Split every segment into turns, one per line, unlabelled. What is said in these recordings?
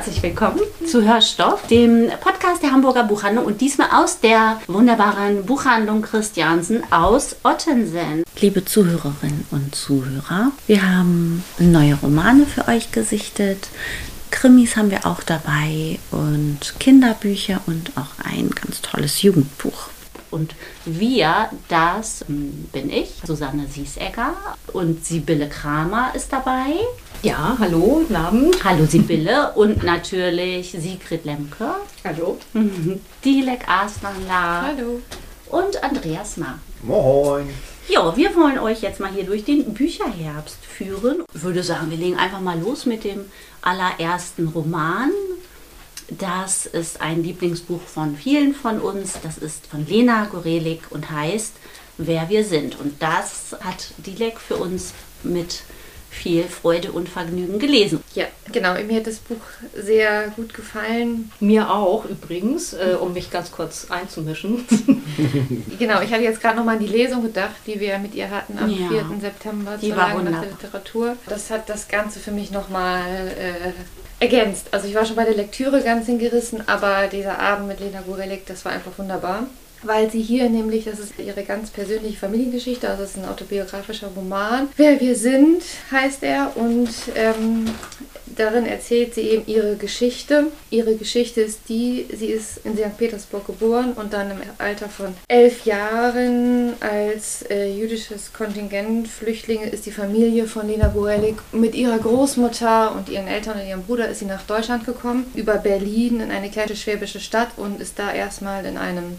Herzlich willkommen zu Hörstoff, dem Podcast der Hamburger Buchhandlung und diesmal aus der wunderbaren Buchhandlung Christiansen aus Ottensen. Liebe Zuhörerinnen und Zuhörer, wir haben neue Romane für euch gesichtet. Krimis haben wir auch dabei und Kinderbücher und auch ein ganz tolles Jugendbuch. Und wir, das bin ich, Susanne Siesegger und Sibylle Kramer ist dabei.
Ja, hallo, guten Abend.
Hallo Sibylle und natürlich Sigrid Lemke.
Hallo.
Dilek Aslanla.
Hallo.
Und Andreas Ma.
Moin.
Ja, wir wollen euch jetzt mal hier durch den Bücherherbst führen. Ich würde sagen, wir legen einfach mal los mit dem allerersten Roman. Das ist ein Lieblingsbuch von vielen von uns. Das ist von Lena Gorelik und heißt Wer wir sind. Und das hat Dilek für uns mit viel Freude und Vergnügen gelesen.
Ja, genau. Mir hat das Buch sehr gut gefallen.
Mir auch übrigens, äh, um mich ganz kurz einzumischen.
genau, ich hatte jetzt gerade nochmal an die Lesung gedacht, die wir mit ihr hatten am ja, 4. September
die zur war nach der
Literatur. Das hat das Ganze für mich nochmal äh, ergänzt. Also ich war schon bei der Lektüre ganz hingerissen, aber dieser Abend mit Lena Gorelik, das war einfach wunderbar weil sie hier nämlich, das ist ihre ganz persönliche Familiengeschichte, also es ist ein autobiografischer Roman. Wer wir sind, heißt er und ähm, darin erzählt sie eben ihre Geschichte. Ihre Geschichte ist die, sie ist in St. Petersburg geboren und dann im Alter von elf Jahren als äh, jüdisches Kontingent Flüchtlinge ist die Familie von Lena Borelik mit ihrer Großmutter und ihren Eltern und ihrem Bruder ist sie nach Deutschland gekommen, über Berlin in eine kleine schwäbische Stadt und ist da erstmal in einem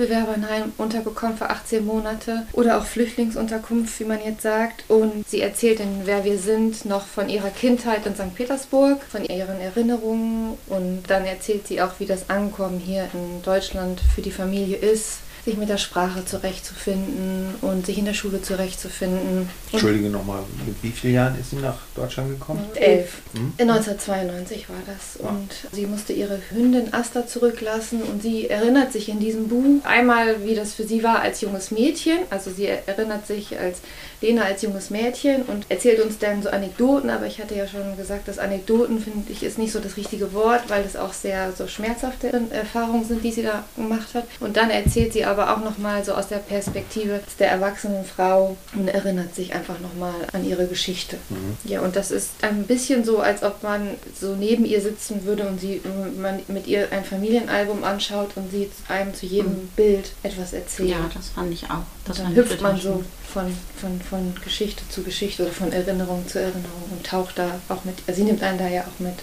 Asylbewerberheim untergekommen für 18 Monate oder auch Flüchtlingsunterkunft, wie man jetzt sagt. Und sie erzählt in Wer wir sind noch von ihrer Kindheit in St. Petersburg, von ihren Erinnerungen und dann erzählt sie auch, wie das Ankommen hier in Deutschland für die Familie ist sich mit der Sprache zurechtzufinden und sich in der Schule zurechtzufinden.
Entschuldige nochmal, mit wie vielen Jahren ist sie nach Deutschland gekommen?
Elf. Hm? 1992 war das. Ja. Und sie musste ihre Hündin Asta zurücklassen und sie erinnert sich in diesem Buch einmal, wie das für sie war als junges Mädchen. Also sie erinnert sich als Lena als junges Mädchen und erzählt uns dann so Anekdoten, aber ich hatte ja schon gesagt, dass Anekdoten finde ich ist nicht so das richtige Wort, weil es auch sehr so schmerzhafte Erfahrungen sind, die sie da gemacht hat. Und dann erzählt sie aber auch nochmal so aus der Perspektive der erwachsenen Frau und erinnert sich einfach nochmal an ihre Geschichte. Mhm. Ja, und das ist ein bisschen so, als ob man so neben ihr sitzen würde und sie man mit ihr ein Familienalbum anschaut und sie einem zu jedem mhm. Bild etwas erzählt.
Ja, das fand ich auch.
Das dann hüpft man so von, von, von Geschichte zu Geschichte oder von Erinnerung zu Erinnerung und taucht da auch mit, also sie nimmt einen da ja auch mit.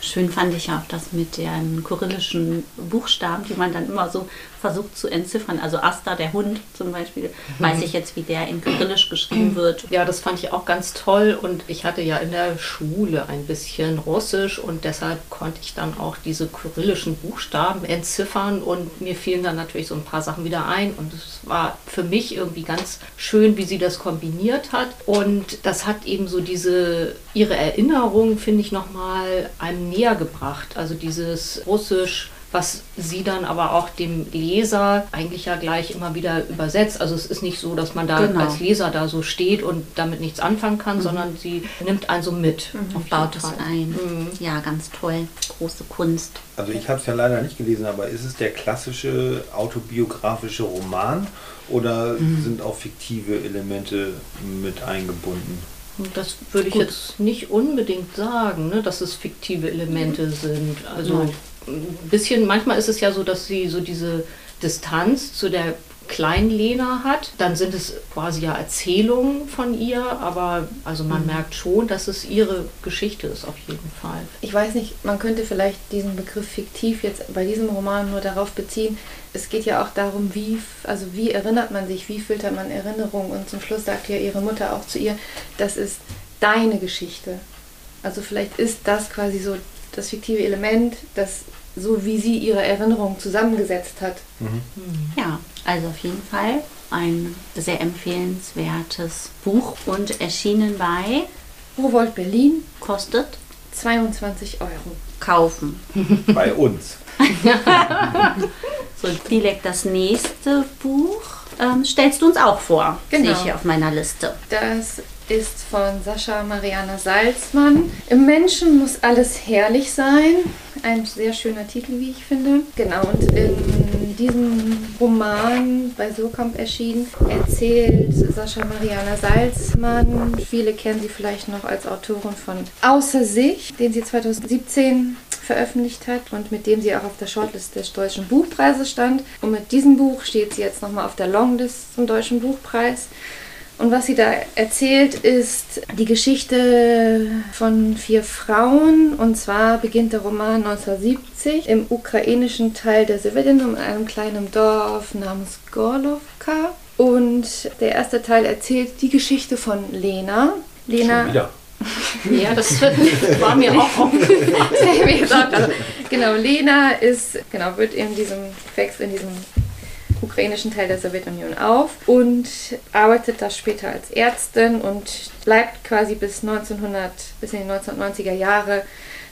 Schön fand ich auch das mit den kyrillischen Buchstaben, die man dann immer so versucht zu entziffern. Also Asta, der Hund zum Beispiel, weiß ich jetzt, wie der in Kyrillisch geschrieben wird.
Ja, das fand ich auch ganz toll und ich hatte ja in der Schule ein bisschen Russisch und deshalb konnte ich dann auch diese kyrillischen Buchstaben entziffern und mir fielen dann natürlich so ein paar Sachen wieder ein und es war für mich irgendwie ganz schön, wie sie das kombiniert hat und das hat eben so diese, ihre Erinnerung, finde ich, nochmal einem näher gebracht. Also dieses Russisch was sie dann aber auch dem Leser eigentlich ja gleich immer wieder übersetzt. Also es ist nicht so, dass man da genau. als Leser da so steht und damit nichts anfangen kann, mhm. sondern sie nimmt einen so mit.
Mhm. Und baut es ein. Mhm. Ja, ganz toll. Große Kunst.
Also ich habe es ja leider nicht gelesen, aber ist es der klassische autobiografische Roman oder mhm. sind auch fiktive Elemente mit eingebunden?
Das würde ich jetzt nicht unbedingt sagen, ne, dass es fiktive Elemente sind. Also Nein ein bisschen, manchmal ist es ja so, dass sie so diese Distanz zu der kleinen Lena hat, dann sind es quasi ja Erzählungen von ihr, aber also man mhm. merkt schon, dass es ihre Geschichte ist auf jeden Fall.
Ich weiß nicht, man könnte vielleicht diesen Begriff fiktiv jetzt bei diesem Roman nur darauf beziehen. Es geht ja auch darum, wie, also wie erinnert man sich, wie filtert man Erinnerungen und zum Schluss sagt ja ihre Mutter auch zu ihr, das ist deine Geschichte. Also vielleicht ist das quasi so das fiktive Element, das so wie sie ihre Erinnerung zusammengesetzt hat.
Mhm. Ja, also auf jeden Fall ein sehr empfehlenswertes Buch und erschienen bei
Rowold Berlin.
Kostet
22 Euro.
Kaufen.
Bei uns.
so, direkt das nächste Buch ähm, stellst du uns auch vor.
Genau.
Sehe ich hier auf meiner Liste.
Das ist von Sascha Mariana Salzmann. Im Menschen muss alles herrlich sein. Ein sehr schöner Titel, wie ich finde. Genau, und in diesem Roman bei Surkamp erschienen erzählt Sascha Mariana Salzmann, viele kennen sie vielleicht noch als Autorin von Außer sich, den sie 2017 veröffentlicht hat und mit dem sie auch auf der Shortlist des Deutschen Buchpreises stand. Und mit diesem Buch steht sie jetzt nochmal auf der Longlist zum Deutschen Buchpreis. Und was sie da erzählt, ist die Geschichte von vier Frauen. Und zwar beginnt der Roman 1970 im ukrainischen Teil der Sowjetunion in einem kleinen Dorf namens Gorlovka. Und der erste Teil erzählt die Geschichte von Lena. Lena.
Ja, das war mir auch aufgefallen.
also, genau, Lena ist, genau, wird in diesem, wächst in diesem ukrainischen Teil der Sowjetunion auf und arbeitet da später als Ärztin und bleibt quasi bis 1900, bis in die 1990er Jahre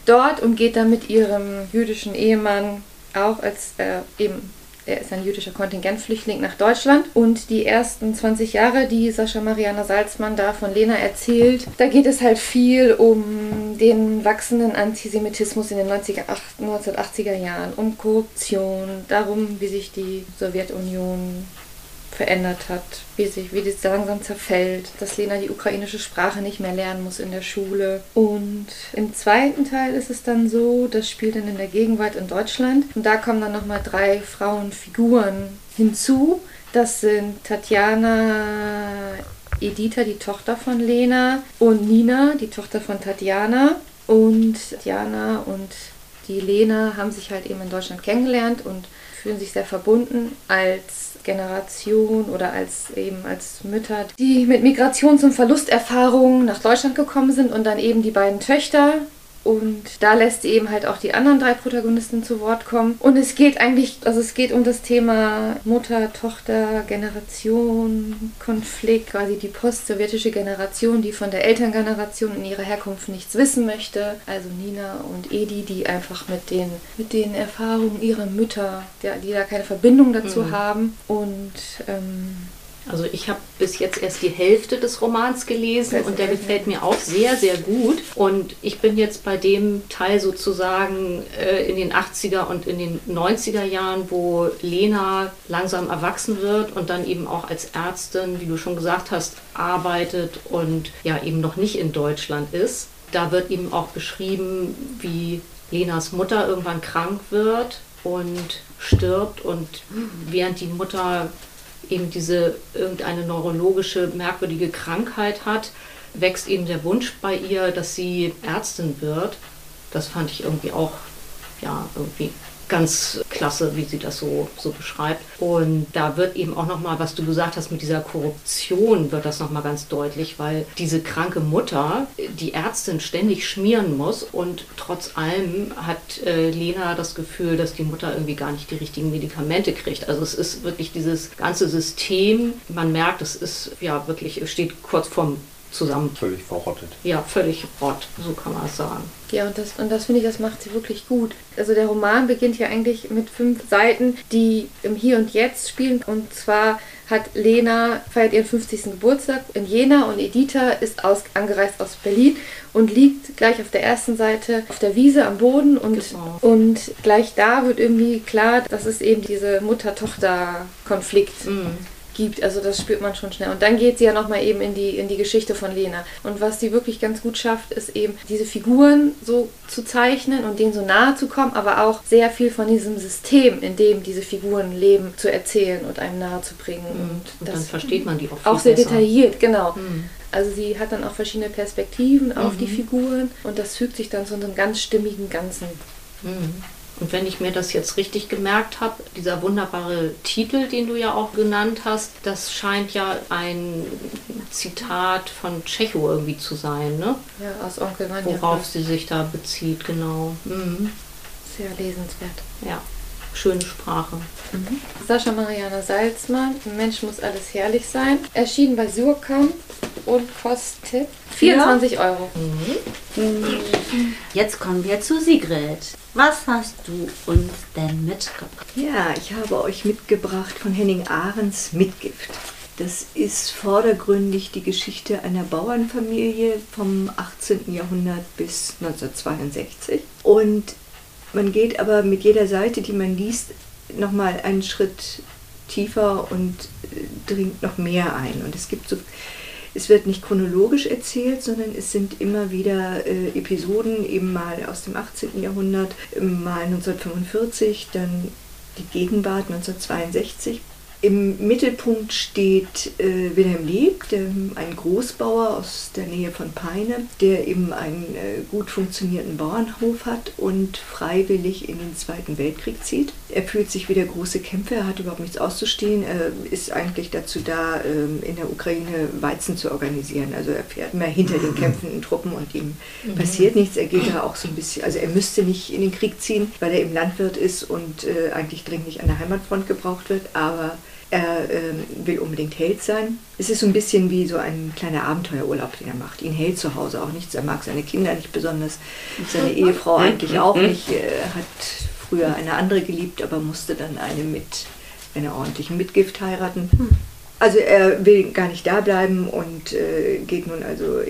dort und geht dann mit ihrem jüdischen Ehemann auch als äh, eben er ist ein jüdischer Kontingentflüchtling nach Deutschland. Und die ersten 20 Jahre, die Sascha Mariana Salzmann da von Lena erzählt, da geht es halt viel um den wachsenden Antisemitismus in den 90er, 1980er Jahren, um Korruption, darum, wie sich die Sowjetunion verändert hat, wie, sich, wie das langsam zerfällt, dass Lena die ukrainische Sprache nicht mehr lernen muss in der Schule. Und im zweiten Teil ist es dann so, das spielt dann in der Gegenwart in Deutschland. Und da kommen dann nochmal drei Frauenfiguren hinzu. Das sind Tatjana Editha, die Tochter von Lena, und Nina, die Tochter von Tatjana. Und Tatjana und die Lena haben sich halt eben in Deutschland kennengelernt und fühlen sich sehr verbunden als Generation oder als eben als Mütter, die mit Migrations- und Verlusterfahrungen nach Deutschland gekommen sind und dann eben die beiden Töchter, und da lässt sie eben halt auch die anderen drei Protagonisten zu Wort kommen. Und es geht eigentlich, also es geht um das Thema Mutter, Tochter, Generation, Konflikt, quasi die post-sowjetische Generation, die von der Elterngeneration in ihrer Herkunft nichts wissen möchte. Also Nina und Edi, die einfach mit den, mit den Erfahrungen ihrer Mütter, die, die da keine Verbindung dazu mhm. haben. Und ähm,
also ich habe bis jetzt erst die Hälfte des Romans gelesen und der gefällt mir auch sehr, sehr gut. Und ich bin jetzt bei dem Teil sozusagen äh, in den 80er und in den 90er Jahren, wo Lena langsam erwachsen wird und dann eben auch als Ärztin, wie du schon gesagt hast, arbeitet und ja eben noch nicht in Deutschland ist. Da wird eben auch beschrieben, wie Lenas Mutter irgendwann krank wird und stirbt und während die Mutter eben diese irgendeine neurologische merkwürdige Krankheit hat, wächst eben der Wunsch bei ihr, dass sie Ärztin wird. Das fand ich irgendwie auch ja irgendwie ganz klasse, wie sie das so, so beschreibt. Und da wird eben auch nochmal, was du gesagt hast, mit dieser Korruption wird das nochmal ganz deutlich, weil diese kranke Mutter die Ärztin ständig schmieren muss und trotz allem hat äh, Lena das Gefühl, dass die Mutter irgendwie gar nicht die richtigen Medikamente kriegt. Also es ist wirklich dieses ganze System, man merkt, es ist ja wirklich, es steht kurz vorm zusammen.
Völlig verrottet.
Ja, völlig rott, so kann man es sagen.
Ja, und das, und das finde ich, das macht sie wirklich gut. Also der Roman beginnt ja eigentlich mit fünf Seiten, die im Hier und Jetzt spielen. Und zwar hat Lena, feiert ihren 50. Geburtstag in Jena und Editha ist aus, angereist aus Berlin und liegt gleich auf der ersten Seite auf der Wiese am Boden und, genau. und gleich da wird irgendwie klar, dass es eben diese Mutter-Tochter-Konflikt mhm gibt. Also das spürt man schon schnell. Und dann geht sie ja nochmal eben in die, in die Geschichte von Lena. Und was sie wirklich ganz gut schafft, ist eben diese Figuren so zu zeichnen und denen so nahe zu kommen, aber auch sehr viel von diesem System, in dem diese Figuren leben, zu erzählen und einem nahe zu bringen.
Mhm. Und, und dann versteht man die auch
Auch sehr besser. detailliert, genau. Mhm. Also sie hat dann auch verschiedene Perspektiven auf mhm. die Figuren und das fügt sich dann zu einem ganz stimmigen Ganzen.
Mhm. Und wenn ich mir das jetzt richtig gemerkt habe, dieser wunderbare Titel, den du ja auch genannt hast, das scheint ja ein Zitat von Tschecho irgendwie zu sein, ne?
Ja, aus Onkel Vanya.
Worauf sie sich da bezieht, genau. Mhm.
Sehr lesenswert.
Ja, schöne Sprache.
Mhm. Sascha Mariana Salzmann, Mensch muss alles herrlich sein. Erschienen bei Surkamp und kostet 24 Euro.
Jetzt kommen wir zu Sigrid. Was hast du uns denn mitgebracht?
Ja, ich habe euch mitgebracht von Henning Ahrens Mitgift. Das ist vordergründig die Geschichte einer Bauernfamilie vom 18. Jahrhundert bis 1962. Und man geht aber mit jeder Seite, die man liest, nochmal einen Schritt tiefer und äh, dringt noch mehr ein. Und es gibt so es wird nicht chronologisch erzählt, sondern es sind immer wieder äh, Episoden, eben mal aus dem 18. Jahrhundert, mal 1945, dann die Gegenwart 1962 im Mittelpunkt steht äh, Wilhelm Lieb, der, ein Großbauer aus der Nähe von Peine, der eben einen äh, gut funktionierenden Bauernhof hat und freiwillig in den Zweiten Weltkrieg zieht. Er fühlt sich wie der große Kämpfer, er hat überhaupt nichts auszustehen, er ist eigentlich dazu da, äh, in der Ukraine Weizen zu organisieren. Also er fährt immer hinter den kämpfenden Truppen und ihm mhm. passiert nichts. Er geht da auch so ein bisschen, also er müsste nicht in den Krieg ziehen, weil er eben Landwirt ist und äh, eigentlich dringlich an der Heimatfront gebraucht wird, aber er äh, will unbedingt Held sein. Es ist so ein bisschen wie so ein kleiner Abenteuerurlaub, den er macht. Ihn hält zu Hause auch nichts. Er mag seine Kinder nicht besonders, seine Ehefrau eigentlich auch nicht. Er hat früher eine andere geliebt, aber musste dann eine mit einer ordentlichen Mitgift heiraten. Also er will gar nicht da bleiben und äh, geht nun also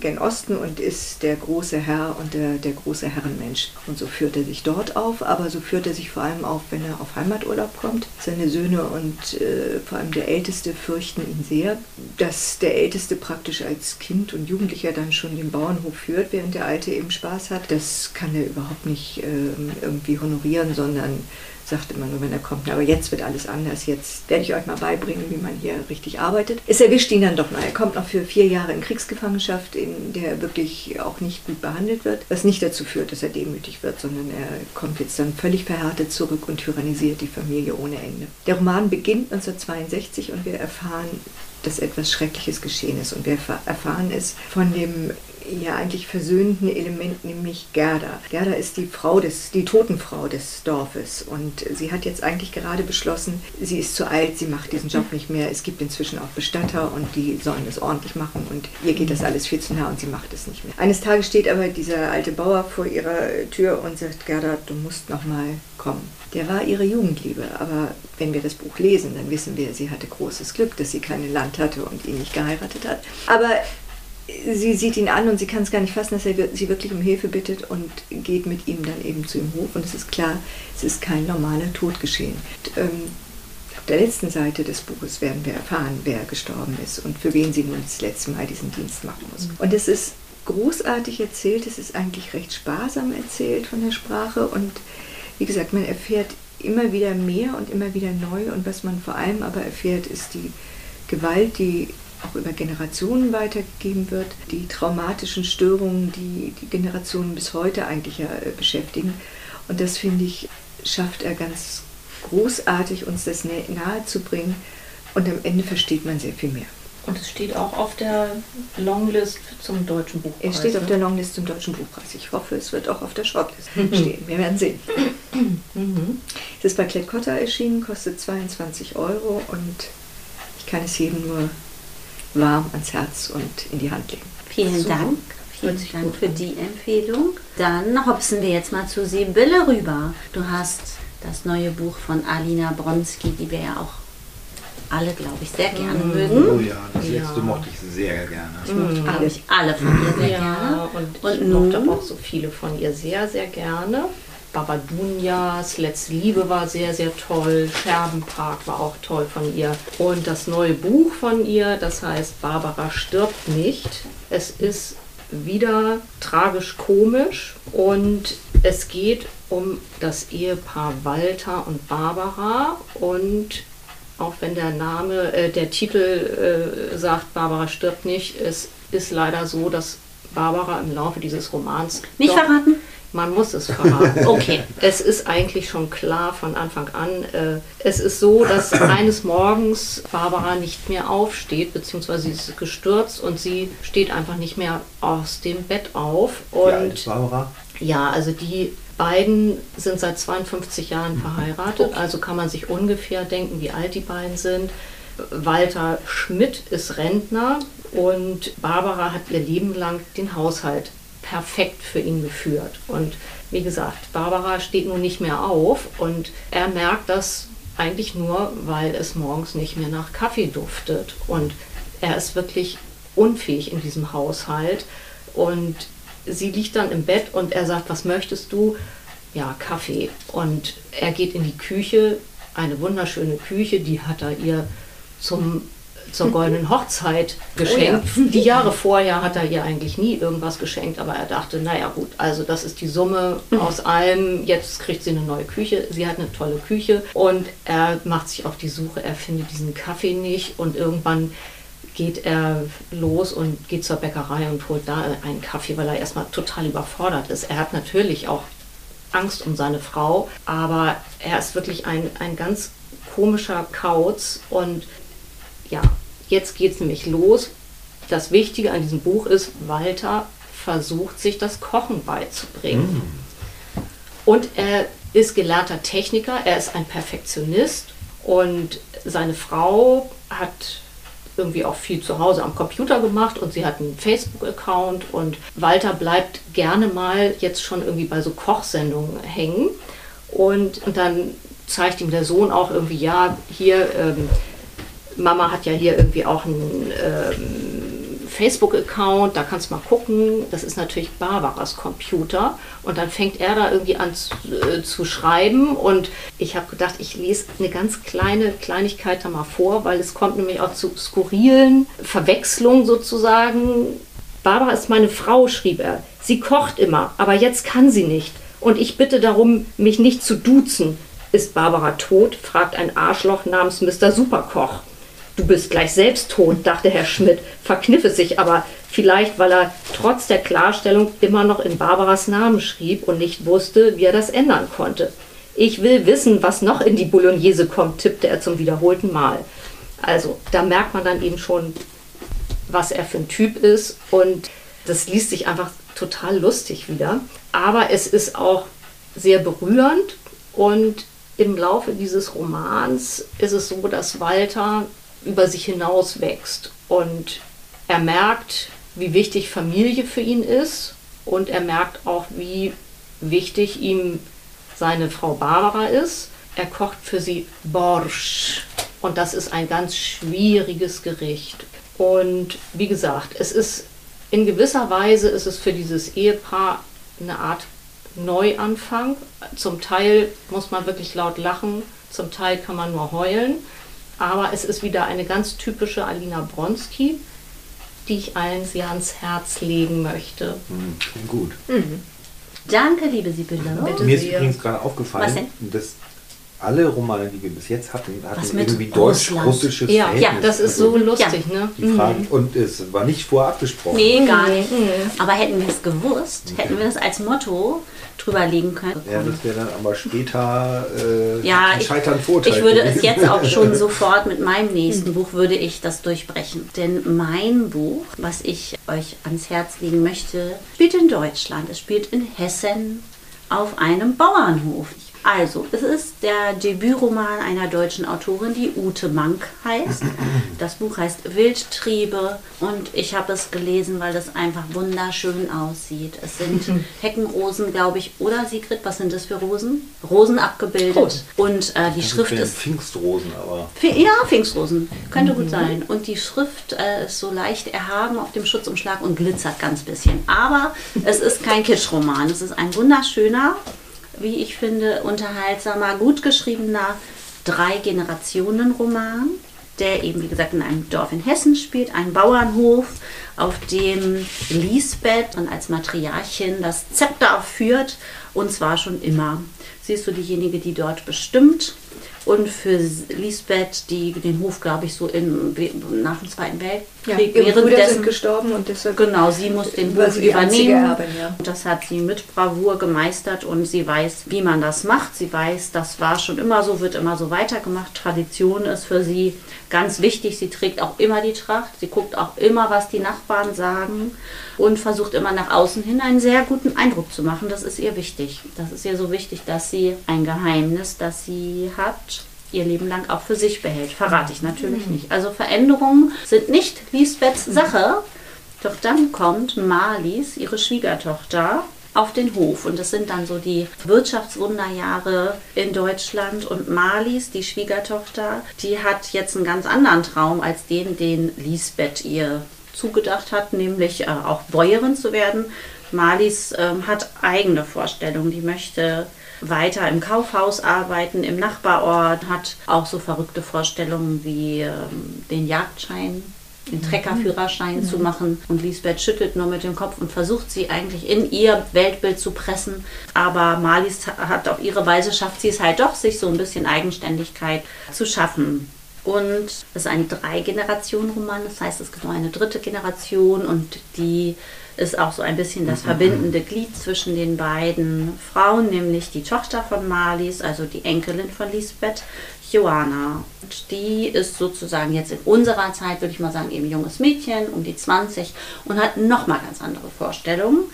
gen Osten und ist der große Herr und der, der große Herrenmensch. Und so führt er sich dort auf, aber so führt er sich vor allem auf, wenn er auf Heimaturlaub kommt. Seine Söhne und äh, vor allem der Älteste fürchten ihn sehr, dass der Älteste praktisch als Kind und Jugendlicher dann schon den Bauernhof führt, während der Alte eben Spaß hat. Das kann er überhaupt nicht äh, irgendwie honorieren, sondern sagt immer nur, wenn er kommt. Aber jetzt wird alles anders. Jetzt werde ich euch mal beibringen, wie man hier richtig arbeitet. Es erwischt ihn dann doch mal. Er kommt noch für vier Jahre in Kriegsgefangenschaft, in der er wirklich auch nicht gut behandelt wird, was nicht dazu führt, dass er demütig wird, sondern er kommt jetzt dann völlig verhärtet zurück und tyrannisiert die Familie ohne Ende. Der Roman beginnt 1962 und wir erfahren dass etwas Schreckliches geschehen ist. Und wir erfahren es von dem ja eigentlich versöhnten Element, nämlich Gerda. Gerda ist die Frau des, die Totenfrau des Dorfes und sie hat jetzt eigentlich gerade beschlossen, sie ist zu alt, sie macht diesen Job nicht mehr. Es gibt inzwischen auch Bestatter und die sollen das ordentlich machen und ihr geht das alles viel zu nah und sie macht es nicht mehr. Eines Tages steht aber dieser alte Bauer vor ihrer Tür und sagt, Gerda, du musst noch mal kommen. Der war ihre Jugendliebe, aber wenn wir das Buch lesen, dann wissen wir, sie hatte großes Glück, dass sie kein Land hatte und ihn nicht geheiratet hat. Aber sie sieht ihn an und sie kann es gar nicht fassen, dass er sie wirklich um Hilfe bittet und geht mit ihm dann eben zu ihm hoch. Und es ist klar, es ist kein normaler Tod geschehen. Und, ähm, auf der letzten Seite des Buches werden wir erfahren, wer gestorben ist und für wen sie nun das letzte Mal diesen Dienst machen muss. Und es ist großartig erzählt, es ist eigentlich recht sparsam erzählt von der Sprache und wie gesagt, man erfährt immer wieder mehr und immer wieder neu und was man vor allem aber erfährt, ist die Gewalt, die auch über Generationen weitergegeben wird, die traumatischen Störungen, die die Generationen bis heute eigentlich ja äh, beschäftigen. Und das finde ich, schafft er ganz großartig, uns das nahe zu bringen. Und am Ende versteht man sehr viel mehr.
Und es steht auch auf der Longlist zum Deutschen Buchpreis.
Es steht auf ne? der Longlist zum Deutschen Buchpreis. Ich hoffe, es wird auch auf der Shortlist stehen. Wir werden sehen. Mhm. Es ist bei Klett-Cotta erschienen, kostet 22 Euro und ich kann es jedem nur warm ans Herz und in die Hand legen.
Vielen so. Dank. Vielen Dank für die Empfehlung. Dann hopsen wir jetzt mal zu Sibylle rüber. Du hast das neue Buch von Alina Bronski, die wir ja auch alle, glaube ich, sehr gerne mm. mögen.
Oh ja, das letzte ja. mochte ich sehr gerne.
Ich mochte, glaube ich, alle von ihr sehr
ja,
gerne.
Und, und ich nun? mochte auch so viele von ihr sehr, sehr gerne. Babadunias, Letzte Liebe war sehr, sehr toll. Scherbenpark war auch toll von ihr. Und das neue Buch von ihr, das heißt Barbara stirbt nicht. Es ist wieder tragisch komisch und es geht um das Ehepaar Walter und Barbara und auch wenn der Name, äh, der Titel äh, sagt, Barbara stirbt nicht, es ist leider so, dass Barbara im Laufe dieses Romans.
Nicht verraten?
Man muss es verraten. Okay. Es ist eigentlich schon klar von Anfang an. Äh, es ist so, dass eines Morgens Barbara nicht mehr aufsteht, beziehungsweise sie ist gestürzt und sie steht einfach nicht mehr aus dem Bett auf. Und
Wie alt ist Barbara?
ja, also die beiden sind seit 52 Jahren verheiratet, also kann man sich ungefähr denken, wie alt die beiden sind. Walter Schmidt ist Rentner und Barbara hat ihr Leben lang den Haushalt perfekt für ihn geführt. Und wie gesagt, Barbara steht nun nicht mehr auf und er merkt das eigentlich nur, weil es morgens nicht mehr nach Kaffee duftet. Und er ist wirklich unfähig in diesem Haushalt. Und sie liegt dann im Bett und er sagt, was möchtest du? Ja, Kaffee. Und er geht in die Küche, eine wunderschöne Küche, die hat er ihr zum, zur goldenen Hochzeit geschenkt. Die Jahre vorher hat er ihr eigentlich nie irgendwas geschenkt, aber er dachte, naja gut, also das ist die Summe aus allem, jetzt kriegt sie eine neue Küche, sie hat eine tolle Küche und er macht sich auf die Suche, er findet diesen Kaffee nicht und irgendwann geht er los und geht zur Bäckerei und holt da einen Kaffee, weil er erstmal total überfordert ist. Er hat natürlich auch Angst um seine Frau, aber er ist wirklich ein, ein ganz komischer Kauz und ja, jetzt geht es nämlich los. Das Wichtige an diesem Buch ist, Walter versucht sich das Kochen beizubringen. Und er ist gelernter Techniker, er ist ein Perfektionist und seine Frau hat irgendwie auch viel zu Hause am Computer gemacht und sie hat einen Facebook-Account und Walter bleibt gerne mal jetzt schon irgendwie bei so Kochsendungen hängen und, und dann zeigt ihm der Sohn auch irgendwie, ja, hier, ähm, Mama hat ja hier irgendwie auch einen ähm, Facebook-Account, da kannst du mal gucken. Das ist natürlich Barbaras Computer. Und dann fängt er da irgendwie an zu, äh, zu schreiben. Und ich habe gedacht, ich lese eine ganz kleine Kleinigkeit da mal vor, weil es kommt nämlich auch zu skurrilen Verwechslungen sozusagen. Barbara ist meine Frau, schrieb er. Sie kocht immer, aber jetzt kann sie nicht. Und ich bitte darum, mich nicht zu duzen. Ist Barbara tot? fragt ein Arschloch namens Mr. Superkoch. Du bist gleich selbst tot, dachte Herr Schmidt, verkniff es sich aber, vielleicht weil er trotz der Klarstellung immer noch in Barbaras Namen schrieb und nicht wusste, wie er das ändern konnte. Ich will wissen, was noch in die Bolognese kommt, tippte er zum wiederholten Mal. Also, da merkt man dann eben schon, was er für ein Typ ist und das liest sich einfach total lustig wieder. Aber es ist auch sehr berührend und im Laufe dieses Romans ist es so, dass Walter über sich hinaus wächst und er merkt, wie wichtig Familie für ihn ist und er merkt auch, wie wichtig ihm seine Frau Barbara ist. Er kocht für sie Borsch und das ist ein ganz schwieriges Gericht. Und wie gesagt, es ist in gewisser Weise ist es für dieses Ehepaar eine Art Neuanfang. Zum Teil muss man wirklich laut lachen, zum Teil kann man nur heulen. Aber es ist wieder eine ganz typische Alina Bronski, die ich allen sehr ans Herz legen möchte.
Hm, klingt gut.
Danke, liebe Sibylle.
Bitte
Mir ist übrigens gerade aufgefallen, dass alle Romane, die wir bis jetzt hatten, hatten irgendwie deutsch-russisches
Ja,
Verhältnis.
ja, das ist
Also
so lustig, ne?
Die Frage, Und es war nicht vorab abgesprochen.
Nee, gar nicht. Aber hätten wir es gewusst, hätten wir das als Motto drüber legen können.
Ja, das wäre dann aber später äh,
Ja,
ein
ich,
Scheitern Vorteil.
ich würde es jetzt auch schon sofort mit meinem nächsten Buch würde ich das durchbrechen. Denn mein Buch, was ich euch ans Herz legen möchte, spielt in Deutschland. Es spielt in Hessen auf einem Bauernhof. Also, es ist der Debütroman einer deutschen Autorin, die Ute Mank heißt. Das Buch heißt Wildtriebe und ich habe es gelesen, weil das einfach wunderschön aussieht. Es sind Heckenrosen, glaube ich, oder Sigrid, was sind das für Rosen? Rosen abgebildet.
Rosen.
Und äh, die
Das
Schrift
wären
ist
Pfingstrosen, aber
Ja, Pfingstrosen. Könnte gut sein. Und die Schrift äh, ist so leicht erhaben auf dem Schutzumschlag und glitzert ganz bisschen. Aber es ist kein Kitschroman. Es ist ein wunderschöner, wie ich finde, unterhaltsamer, gut geschriebener Drei-Generationen-Roman, der eben, wie gesagt, in einem Dorf in Hessen spielt, ein Bauernhof, auf dem Lisbeth und als Matriarchin das Zepter führt Und zwar schon immer. Sie ist so diejenige, die dort bestimmt und für Lisbeth, die den Hof, glaube ich, so in, nach dem Zweiten Weltkrieg
ja,
währenddessen
sind gestorben und deshalb
genau sie muss den Hof übernehmen.
Erbin, ja.
Und das hat sie mit Bravour gemeistert und sie weiß, wie man das macht. Sie weiß, das war schon immer so, wird immer so weitergemacht. Tradition ist für sie ganz wichtig. Sie trägt auch immer die Tracht. Sie guckt auch immer, was die Nachbarn sagen und versucht immer nach außen hin einen sehr guten Eindruck zu machen. Das ist ihr wichtig. Das ist ihr so wichtig, dass sie ein Geheimnis, das sie hat, ihr Leben lang auch für sich behält. Verrate ich natürlich nicht. Also Veränderungen sind nicht Lisbeths Sache. Doch dann kommt Marlies, ihre Schwiegertochter, auf den Hof. Und das sind dann so die Wirtschaftswunderjahre in Deutschland. Und Marlies, die Schwiegertochter, die hat jetzt einen ganz anderen Traum als den, den Lisbeth ihr zugedacht hat, nämlich äh, auch Bäuerin zu werden. Marlies ähm, hat eigene Vorstellungen. Die möchte weiter im Kaufhaus arbeiten, im Nachbarort, hat auch so verrückte Vorstellungen wie ähm, den Jagdschein den Treckerführerschein zu machen. Und Lisbeth schüttelt nur mit dem Kopf und versucht sie eigentlich in ihr Weltbild zu pressen. Aber Marlies hat auf ihre Weise schafft sie es halt doch, sich so ein bisschen Eigenständigkeit zu schaffen. Und es ist ein Drei-Generationen-Roman, das heißt, es gibt noch eine dritte Generation und die ist auch so ein bisschen das verbindende Glied zwischen den beiden Frauen, nämlich die Tochter von Marlies, also die Enkelin von Lisbeth, Joanna. Und die ist sozusagen jetzt in unserer Zeit, würde ich mal sagen, eben junges Mädchen, um die 20 und hat nochmal ganz andere Vorstellungen.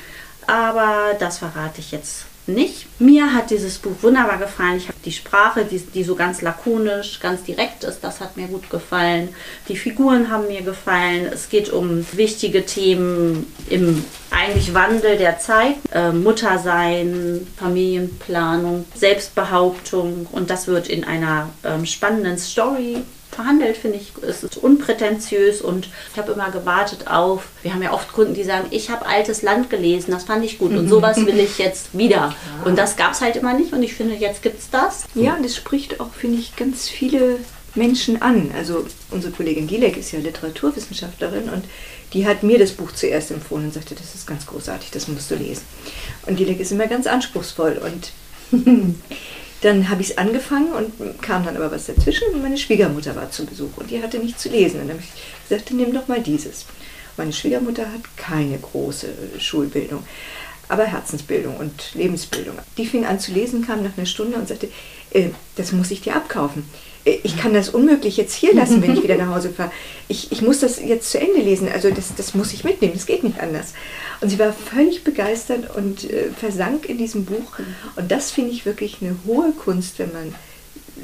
Aber das verrate ich jetzt nicht. Mir hat dieses Buch wunderbar gefallen. Ich habe die Sprache, die, die so ganz lakonisch, ganz direkt ist, das hat mir gut gefallen. Die Figuren haben mir gefallen. Es geht um wichtige Themen im eigentlich Wandel der Zeit. Äh, Muttersein, Familienplanung, Selbstbehauptung und das wird in einer ähm, spannenden Story verhandelt, finde ich, es ist unprätentiös und ich habe immer gewartet auf, wir haben ja oft Kunden, die sagen, ich habe altes Land gelesen, das fand ich gut und sowas will ich jetzt wieder. Und das gab es halt immer nicht und ich finde, jetzt gibt es das.
Ja, und es spricht auch, finde ich, ganz viele Menschen an. Also unsere Kollegin Gilek ist ja Literaturwissenschaftlerin und die hat mir das Buch zuerst empfohlen und sagte, das ist ganz großartig, das musst du lesen. Und Gilek ist immer ganz anspruchsvoll und dann habe ich es angefangen und kam dann aber was dazwischen und meine Schwiegermutter war zu Besuch und die hatte nicht zu lesen. Und dann habe ich gesagt, nimm doch mal dieses. Meine Schwiegermutter hat keine große Schulbildung, aber Herzensbildung und Lebensbildung. Die fing an zu lesen, kam nach einer Stunde und sagte, äh, das muss ich dir abkaufen. Ich kann das unmöglich jetzt hier lassen, wenn ich wieder nach Hause fahre. Ich, ich muss das jetzt zu Ende lesen, also das, das muss ich mitnehmen, das geht nicht anders. Und sie war völlig begeistert und äh, versank in diesem Buch. Und das finde ich wirklich eine hohe Kunst, wenn man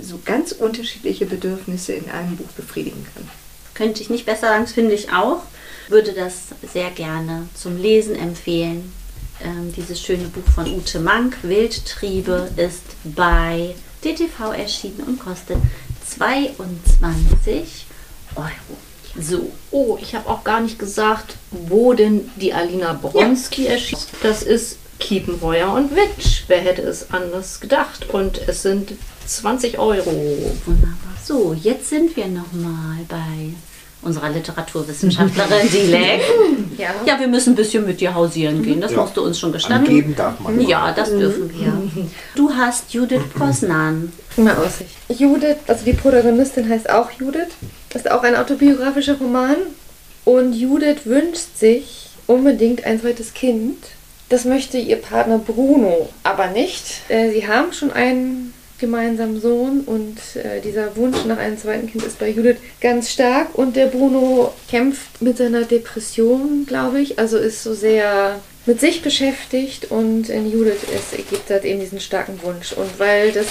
so ganz unterschiedliche Bedürfnisse in einem Buch befriedigen kann.
Könnte ich nicht besser sagen, das finde ich auch. Würde das sehr gerne zum Lesen empfehlen. Ähm, dieses schöne Buch von Ute Mank, Wildtriebe, ist bei DTV erschienen und kostet 22 Euro.
So, oh, ich habe auch gar nicht gesagt, wo denn die Alina Bronski ja. erschien. Das ist Kiepenheuer und Witsch. Wer hätte es anders gedacht? Und es sind 20 Euro.
Wunderbar. So, jetzt sind wir nochmal bei unserer Literaturwissenschaftlerin Dilek. ja. ja, wir müssen ein bisschen mit dir hausieren gehen. Das ja. musst du uns schon gestanden.
Angeben darf man.
Ja, das dürfen wir. Du hast Judith Posnan.
Mal Aussicht. Judith, also die Protagonistin heißt auch Judith. Das ist auch ein autobiografischer Roman. Und Judith wünscht sich unbedingt ein zweites Kind. Das möchte ihr Partner Bruno aber nicht. Sie haben schon einen gemeinsamen Sohn und äh, dieser Wunsch nach einem zweiten Kind ist bei Judith ganz stark. Und der Bruno kämpft mit seiner Depression, glaube ich, also ist so sehr mit sich beschäftigt. Und in Judith ist, gibt halt eben diesen starken Wunsch. Und weil das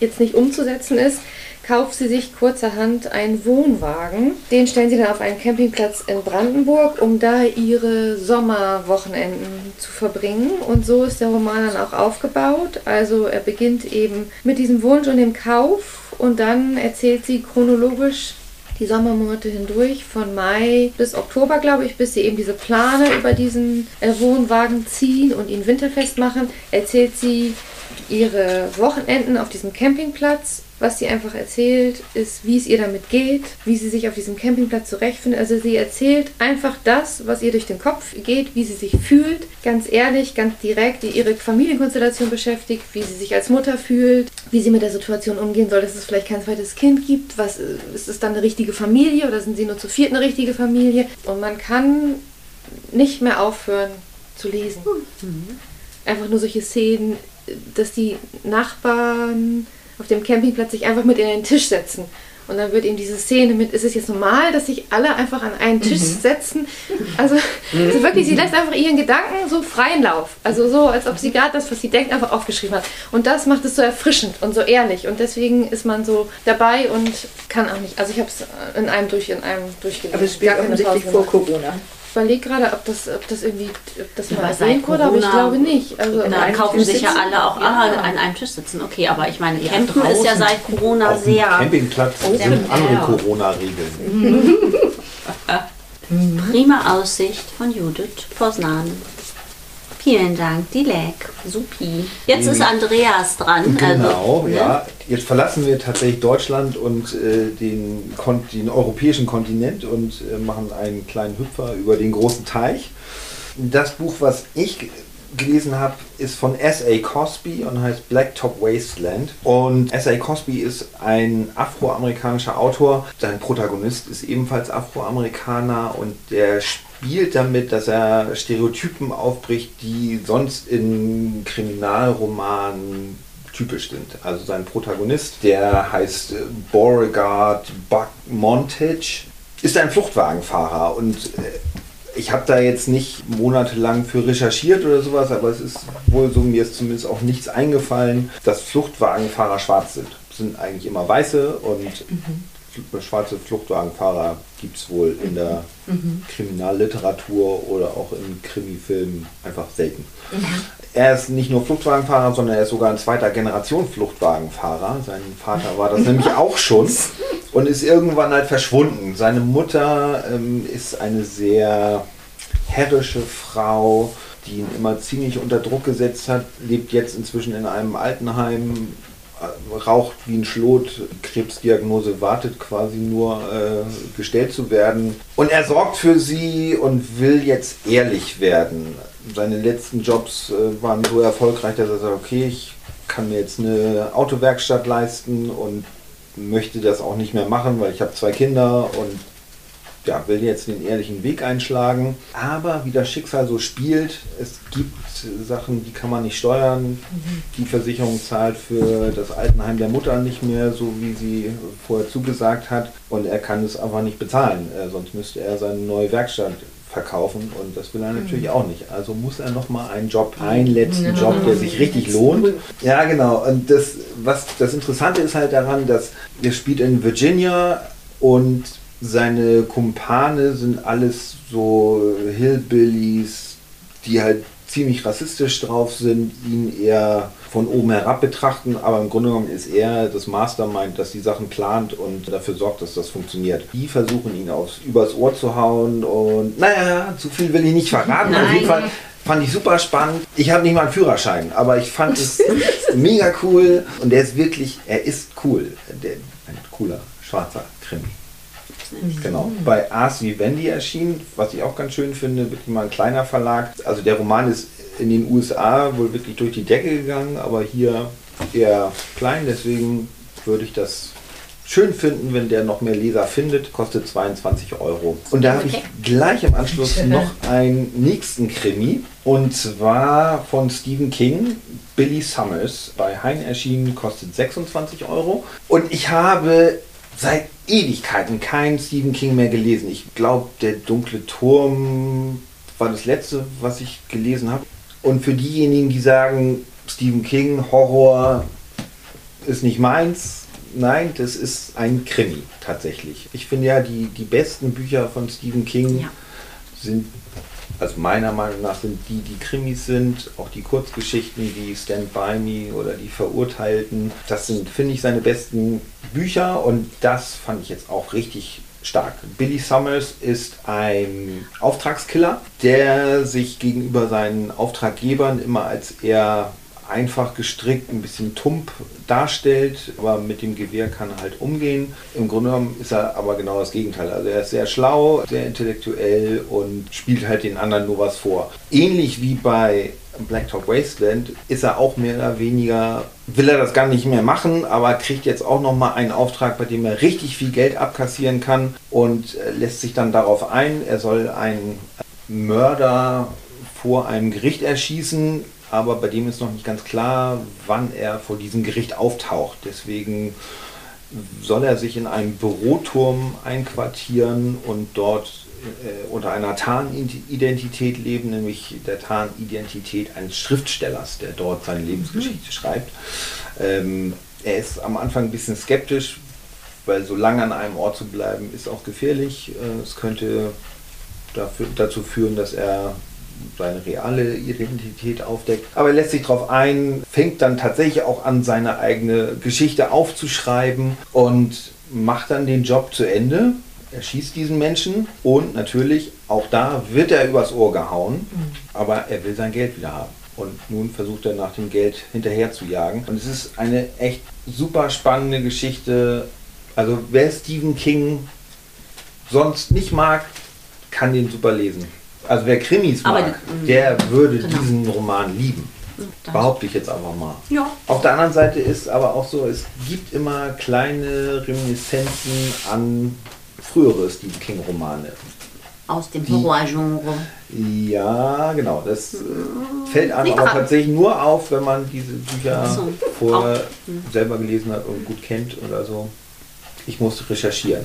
jetzt nicht umzusetzen ist, kauft sie sich kurzerhand einen Wohnwagen. Den stellen sie dann auf einen Campingplatz in Brandenburg, um da ihre Sommerwochenenden zu verbringen. Und so ist der Roman dann auch aufgebaut. Also er beginnt eben mit diesem Wunsch und dem Kauf und dann erzählt sie chronologisch die Sommermonate hindurch, von Mai bis Oktober, glaube ich, bis sie eben diese Plane über diesen äh, Wohnwagen ziehen und ihn winterfest machen, erzählt sie ihre Wochenenden auf diesem Campingplatz. Was sie einfach erzählt, ist, wie es ihr damit geht, wie sie sich auf diesem Campingplatz zurechtfindet. Also sie erzählt einfach das, was ihr durch den Kopf geht, wie sie sich fühlt, ganz ehrlich, ganz direkt, die ihre Familienkonstellation beschäftigt, wie sie sich als Mutter fühlt, wie sie mit der Situation umgehen soll, dass es vielleicht kein zweites Kind gibt. Was ist es dann eine richtige Familie oder sind sie nur zu viert eine richtige Familie? Und man kann nicht mehr aufhören zu lesen. Mhm. Einfach nur solche Szenen, dass die Nachbarn auf dem Campingplatz sich einfach mit in den Tisch setzen. Und dann wird ihm diese Szene mit, ist es jetzt normal, dass sich alle einfach an einen Tisch mhm. setzen? Also, mhm. also wirklich, sie lässt einfach ihren Gedanken so freien Lauf. Also so, als ob sie gerade das, was sie denkt, einfach aufgeschrieben hat. Und das macht es so erfrischend und so ehrlich. Und deswegen ist man so dabei und kann auch nicht. Also ich habe es in einem durch, in einem durchgelesen.
Aber es spielt offensichtlich vor Corona
überlege gerade, ob das, ob das irgendwie ob das mal erwähnt wurde, aber ich glaube nicht.
Also genau, dann kaufen sich ja alle auch ja. ah, an einem Tisch sitzen. Okay, aber ich meine, Campen ja, ist ja seit Corona
Auf
sehr.
Campingplatz sind andere Corona-Regeln.
Prima Aussicht von Judith Posnan. Vielen Dank, Dilek. Supi. Jetzt ist Andreas dran.
Genau, also, ja. Jetzt verlassen wir tatsächlich Deutschland und äh, den, den, europäischen Kontinent und äh, machen einen kleinen Hüpfer über den großen Teich. Das Buch, was ich gelesen habe, ist von S.A. Cosby und heißt Blacktop Wasteland. Und S.A. Cosby ist ein afroamerikanischer Autor. Sein Protagonist ist ebenfalls Afroamerikaner und der spielt damit, dass er Stereotypen aufbricht, die sonst in Kriminalromanen typisch sind. Also sein Protagonist, der heißt Beauregard Buck Montage, ist ein Fluchtwagenfahrer und äh, ich habe da jetzt nicht monatelang für recherchiert oder sowas, aber es ist wohl so, mir ist zumindest auch nichts eingefallen, dass Fluchtwagenfahrer schwarz sind. Das sind eigentlich immer weiße und mhm schwarze Fluchtwagenfahrer gibt es wohl in der mhm. Kriminalliteratur oder auch in Krimifilmen einfach selten. Mhm. Er ist nicht nur Fluchtwagenfahrer, sondern er ist sogar ein zweiter Generation Fluchtwagenfahrer. Sein Vater war das nämlich auch schon und ist irgendwann halt verschwunden. Seine Mutter ähm, ist eine sehr herrische Frau, die ihn immer ziemlich unter Druck gesetzt hat, lebt jetzt inzwischen in einem Altenheim, raucht wie ein Schlot, Krebsdiagnose wartet quasi nur äh, gestellt zu werden. Und er sorgt für sie und will jetzt ehrlich werden. Seine letzten Jobs äh, waren so erfolgreich, dass er sagt, okay, ich kann mir jetzt eine Autowerkstatt leisten und möchte das auch nicht mehr machen, weil ich habe zwei Kinder und ja, will jetzt den ehrlichen Weg einschlagen. Aber wie das Schicksal so spielt, es gibt Sachen, die kann man nicht steuern. Die Versicherung zahlt für das Altenheim der Mutter nicht mehr, so wie sie vorher zugesagt hat. Und er kann es einfach nicht bezahlen. Äh, sonst müsste er seine neue Werkstatt verkaufen und das will er natürlich auch nicht. Also muss er noch mal einen Job, einen letzten Job, der sich richtig lohnt. Ja, genau. Und das, was das Interessante ist halt daran, dass er spielt in Virginia und seine Kumpane sind alles so Hillbillies, die halt ziemlich rassistisch drauf sind, ihn eher von oben herab betrachten, aber im Grunde genommen ist er das Mastermind, das die Sachen plant und dafür sorgt, dass das funktioniert. Die versuchen ihn aufs, übers Ohr zu hauen und naja, zu viel will ich nicht verraten. Nein. Auf jeden Fall fand ich super spannend. Ich habe nicht mal einen Führerschein, aber ich fand es mega cool und er ist wirklich, er ist cool. Der, ein cooler, schwarzer Krimi. Genau. Bei Ars Vivendi erschienen, was ich auch ganz schön finde, wirklich mal ein kleiner Verlag. Also der Roman ist in den USA wohl wirklich durch die Decke gegangen, aber hier eher klein, deswegen würde ich das schön finden, wenn der noch mehr Leser findet. Kostet 22 Euro. Und da habe ich gleich im Anschluss noch einen nächsten Krimi. Und zwar von Stephen King, Billy Summers. Bei Hein erschienen, kostet 26 Euro. Und ich habe seit Ewigkeiten kein Stephen King mehr gelesen. Ich glaube, der dunkle Turm war das letzte, was ich gelesen habe. Und für diejenigen, die sagen, Stephen King, Horror ist nicht meins, nein, das ist ein Krimi tatsächlich. Ich finde ja, die, die besten Bücher von Stephen King ja. sind also meiner Meinung nach sind die, die Krimis sind, auch die Kurzgeschichten wie Stand By Me oder die Verurteilten, das sind, finde ich, seine besten Bücher und das fand ich jetzt auch richtig stark. Billy Summers ist ein Auftragskiller, der sich gegenüber seinen Auftraggebern immer als eher einfach gestrickt, ein bisschen tump darstellt, aber mit dem Gewehr kann er halt umgehen. Im Grunde genommen ist er aber genau das Gegenteil. Also er ist sehr schlau, sehr intellektuell und spielt halt den anderen nur was vor. Ähnlich wie bei Blacktop Wasteland ist er auch mehr oder weniger, will er das gar nicht mehr machen, aber kriegt jetzt auch nochmal einen Auftrag, bei dem er richtig viel Geld abkassieren kann und lässt sich dann darauf ein, er soll einen Mörder vor einem Gericht erschießen, aber bei dem ist noch nicht ganz klar, wann er vor diesem Gericht auftaucht. Deswegen soll er sich in einem Büroturm einquartieren und dort äh, unter einer Tarnidentität leben, nämlich der Tarnidentität eines Schriftstellers, der dort seine Lebensgeschichte mhm. schreibt. Ähm, er ist am Anfang ein bisschen skeptisch, weil so lange an einem Ort zu bleiben ist auch gefährlich. Äh, es könnte dafür, dazu führen, dass er seine reale Identität aufdeckt. Aber er lässt sich darauf ein, fängt dann tatsächlich auch an, seine eigene Geschichte aufzuschreiben und macht dann den Job zu Ende. Er schießt diesen Menschen und natürlich auch da wird er übers Ohr gehauen, mhm. aber er will sein Geld wieder haben. Und nun versucht er nach dem Geld hinterher zu jagen. Und es ist eine echt super spannende Geschichte. Also wer Stephen King sonst nicht mag, kann den super lesen. Also wer Krimis mag, Aber, der würde genau. diesen Roman lieben. Das Behaupte ich jetzt einfach mal. Ja. Auf der anderen Seite ist aber auch so, es gibt immer kleine Reminiszenzen an frühere Stephen King-Romane.
Aus dem Horrorgenre.
Ja, genau. Das hm. fällt einem aber tatsächlich nur auf, wenn man diese Bücher so. vorher hm. selber gelesen hat und gut kennt oder so. Ich musste recherchieren.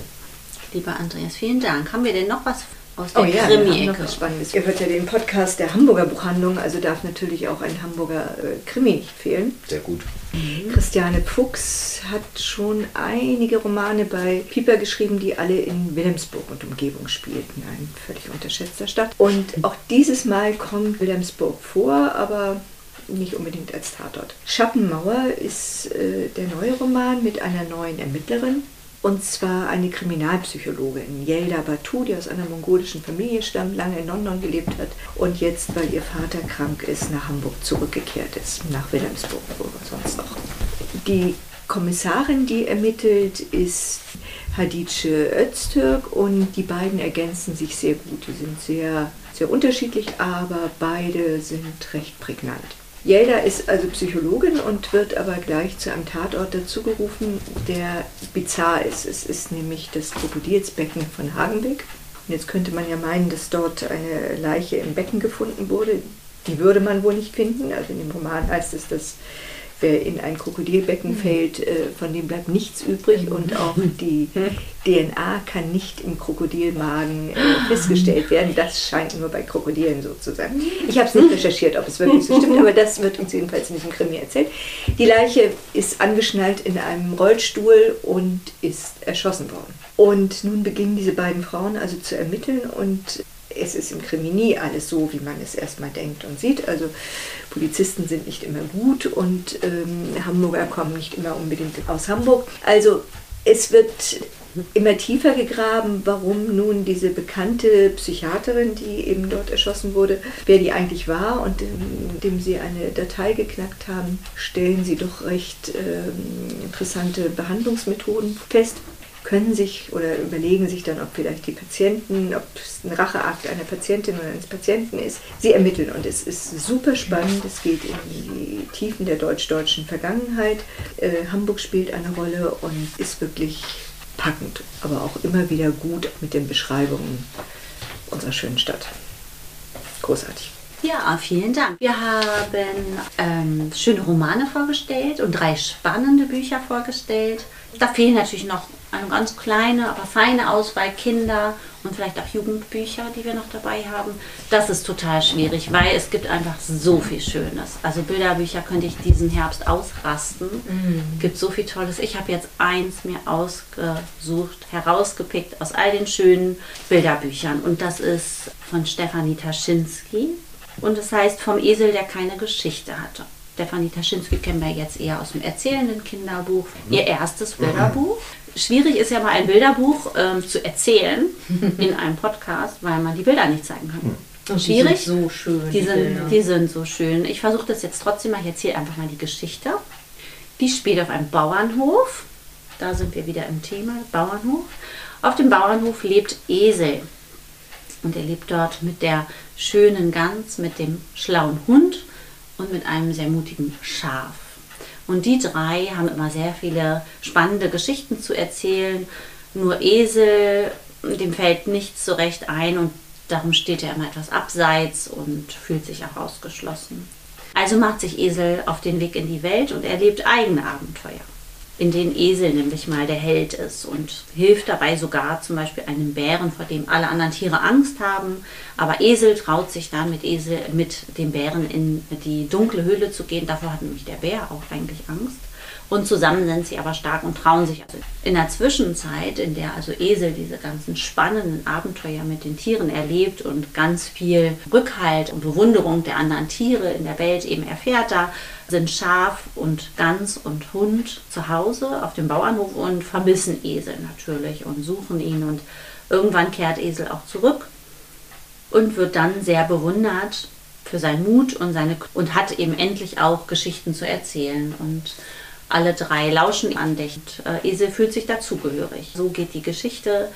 Lieber Andreas, vielen Dank. Haben wir denn noch was aus
der oh ja, Krimi-Ecke. Spannendes. Ihr hört ja den Podcast der Hamburger Buchhandlung, also darf natürlich auch ein Hamburger äh, Krimi nicht fehlen.
Sehr gut.
Mhm. Christiane Fuchs hat schon einige Romane bei Pieper geschrieben, die alle in Wilhelmsburg und Umgebung spielten, ein völlig unterschätzter Stadt. Und auch dieses Mal kommt Wilhelmsburg vor, aber nicht unbedingt als Tatort. Schattenmauer ist äh, der neue Roman mit einer neuen Ermittlerin, und zwar eine Kriminalpsychologin, Yelda Batu, die aus einer mongolischen Familie stammt, lange in London gelebt hat und jetzt, weil ihr Vater krank ist, nach Hamburg zurückgekehrt ist, nach Wilhelmsburg, wo sonst noch. Die Kommissarin, die ermittelt, ist Hadice Öztürk und die beiden ergänzen sich sehr gut. Die sind sehr, sehr unterschiedlich, aber beide sind recht prägnant. Yelda ist also Psychologin und wird aber gleich zu einem Tatort dazugerufen, der bizarr ist. Es ist nämlich das Krokodilsbecken von Hagenbeck. Und jetzt könnte man ja meinen, dass dort eine Leiche im Becken gefunden wurde. Die würde man wohl nicht finden. Also in dem Roman heißt es, dass wer in ein Krokodilbecken mhm. fällt, äh, von dem bleibt nichts übrig mhm. und auch die DNA kann nicht im Krokodilmagen äh, festgestellt werden. Das scheint nur bei Krokodilen so zu sein. Ich habe es nicht recherchiert, ob es wirklich so stimmt, aber das wird uns jedenfalls in diesem Krimi erzählt. Die Leiche ist angeschnallt in einem Rollstuhl und ist erschossen worden. Und nun beginnen diese beiden Frauen also zu ermitteln und es ist im Krimi nie alles so, wie man es erstmal denkt und sieht. Also Polizisten sind nicht immer gut und ähm, Hamburger kommen nicht immer unbedingt aus Hamburg. Also es wird immer tiefer gegraben, warum nun diese bekannte Psychiaterin, die eben dort erschossen wurde, wer die eigentlich war. Und indem sie eine Datei geknackt haben, stellen sie doch recht äh, interessante Behandlungsmethoden fest können sich oder überlegen sich dann, ob vielleicht die Patienten, ob es ein Racheakt einer Patientin oder eines Patienten ist. Sie ermitteln und es ist super spannend. Es geht in die Tiefen der deutsch-deutschen Vergangenheit. Äh, Hamburg spielt eine Rolle und ist wirklich packend, aber auch immer wieder gut mit den Beschreibungen unserer schönen Stadt. Großartig.
Ja, vielen Dank. Wir haben ähm, schöne Romane vorgestellt und drei spannende Bücher vorgestellt. Da fehlen natürlich noch eine ganz kleine, aber feine Auswahl Kinder und vielleicht auch Jugendbücher, die wir noch dabei haben. Das ist total schwierig, weil es gibt einfach so viel Schönes. Also Bilderbücher könnte ich diesen Herbst ausrasten. Mhm. Gibt so viel Tolles. Ich habe jetzt eins mir ausgesucht, herausgepickt aus all den schönen Bilderbüchern und das ist von Stefanie Taschinski und es heißt vom Esel, der keine Geschichte hatte. Stefanie Taschinski kennen wir jetzt eher aus dem erzählenden Kinderbuch. Ihr erstes Bilderbuch. Schwierig ist ja mal ein Bilderbuch ähm, zu erzählen in einem Podcast, weil man die Bilder nicht zeigen kann. schwierig.
Die sind so schön.
Die sind,
Bilder.
die sind so schön. Ich versuche das jetzt trotzdem mal. Ich erzähle einfach mal die Geschichte. Die spielt auf einem Bauernhof. Da sind wir wieder im Thema Bauernhof. Auf dem Bauernhof lebt Esel. Und er lebt dort mit der schönen Gans, mit dem schlauen Hund und mit einem sehr mutigen Schaf. Und die drei haben immer sehr viele spannende Geschichten zu erzählen. Nur Esel, dem fällt nichts so recht ein und darum steht er immer etwas abseits und fühlt sich auch ausgeschlossen. Also macht sich Esel auf den Weg in die Welt und erlebt eigene Abenteuer, in denen Esel nämlich mal der Held ist und hilft dabei sogar zum Beispiel einem Bären, vor dem alle anderen Tiere Angst haben. Aber Esel traut sich dann mit, Esel, mit dem Bären in die dunkle Höhle zu gehen. Davor hat nämlich der Bär auch eigentlich Angst. Und zusammen sind sie aber stark und trauen sich. Also in der Zwischenzeit, in der also Esel diese ganzen spannenden Abenteuer mit den Tieren erlebt und ganz viel Rückhalt und Bewunderung der anderen Tiere in der Welt eben erfährt, da sind Schaf und Gans und Hund zu Hause auf dem Bauernhof und vermissen Esel natürlich und suchen ihn. Und irgendwann kehrt Esel auch zurück und wird dann sehr bewundert für seinen Mut und seine und hat eben endlich auch Geschichten zu erzählen und alle drei lauschen andächtig. Äh, Esel fühlt sich dazugehörig. So geht die Geschichte,